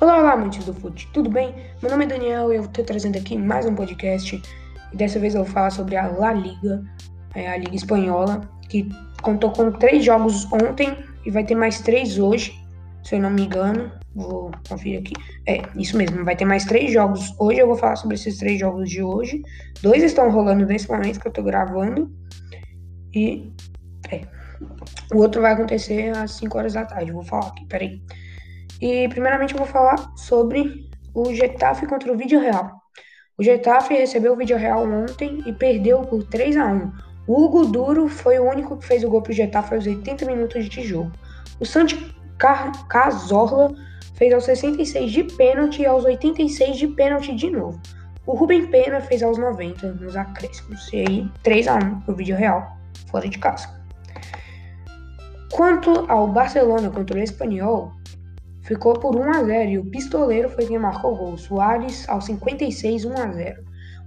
Olá, olá, amantes do fute, tudo bem? Meu nome é Daniel e eu estou trazendo aqui mais um podcast. E dessa vez eu vou falar sobre a La Liga, é, a Liga Espanhola, que contou com três jogos ontem e vai ter mais três hoje, se eu não me engano. Vou conferir aqui. É, isso mesmo, vai ter mais três jogos hoje. Eu vou falar sobre esses três jogos de hoje. Dois estão rolando nesse momento que eu estou gravando. E. É. O outro vai acontecer às 5 horas da tarde. Vou falar aqui, peraí. E primeiramente eu vou falar sobre o Getafe contra o Vídeo Real. O Getafe recebeu o Vídeo Real ontem e perdeu por 3 a 1. O Hugo Duro foi o único que fez o gol para o Getafe aos 80 minutos de jogo. O Santi Cazorla fez aos 66 de pênalti e aos 86 de pênalti de novo. O Rubem Pena fez aos 90 nos acréscimos. E aí, 3 a 1 pro Vídeo Real, fora de casa. Quanto ao Barcelona contra o Espanhol, ficou por 1 a 0 e o pistoleiro foi quem marcou o gol. Soares aos 56, 1 a 0.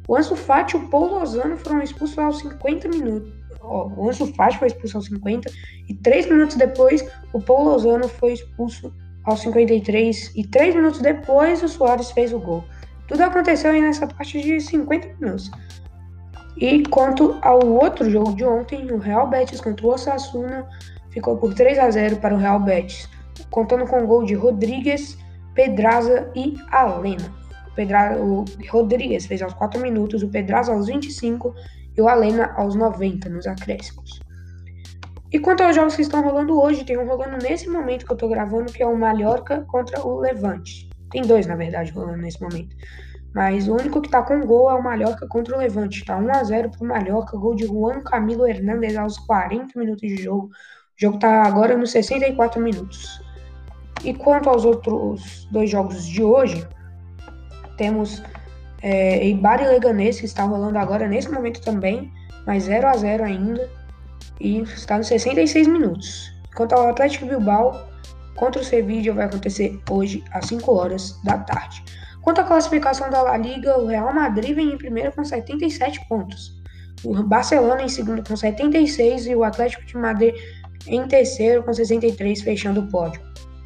O Ansu Fati e o Paul Lozano foram expulsos aos 50 minutos. o Ansu Fati foi expulso aos 50 e 3 minutos depois o Paul Lozano foi expulso aos 53 e 3 minutos depois o Soares fez o gol. Tudo aconteceu aí nessa parte de 50 minutos. E quanto ao outro jogo de ontem, o Real Betis contra o Osasuna ficou por 3 a 0 para o Real Betis contando com o gol de Rodrigues, Pedraza e Alena. Pedra... O Rodrigues fez aos 4 minutos, o Pedraza aos 25 e o Alena aos 90 nos acréscimos. E quanto aos jogos que estão rolando hoje, tem um rolando nesse momento que eu tô gravando, que é o Mallorca contra o Levante. Tem dois, na verdade, rolando nesse momento. Mas o único que tá com gol é o Mallorca contra o Levante. Tá 1x0 pro Mallorca, gol de Juan Camilo Hernandes aos 40 minutos de jogo. O jogo tá agora nos 64 minutos. E quanto aos outros dois jogos de hoje, temos é, Eibar e Leganês, que está rolando agora nesse momento também, mas 0 a 0 ainda, e está nos 66 minutos. Quanto ao Atlético Bilbao, contra o Sevilla vai acontecer hoje às 5 horas da tarde. Quanto à classificação da La Liga, o Real Madrid vem em primeiro com 77 pontos. O Barcelona em segundo com 76 e o Atlético de Madrid em terceiro com 63, fechando o pódio.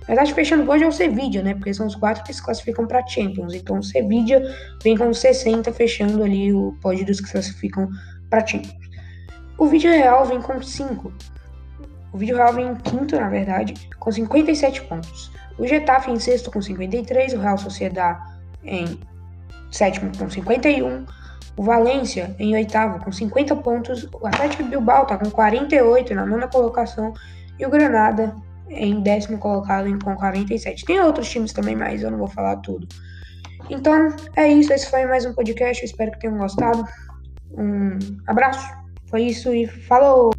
Na verdade, fechando o pódio é o Sevilla, né? Porque são os quatro que se classificam para Champions. Então, o Sevilla vem com 60, fechando ali o pódio dos que se classificam para Champions. O Vídeo Real vem com 5. O Vídeo Real vem em quinto, na verdade, com 57 pontos. O Getafe em sexto com 53, o Real Sociedad em sétimo com 51, o Valência em oitavo com 50 pontos, o Atlético Bilbao está com 48 na nona colocação e o Granada em décimo colocado com 47. Tem outros times também, mas eu não vou falar tudo. Então, é isso. Esse foi mais um podcast. Eu espero que tenham gostado. Um abraço. Foi isso e falou!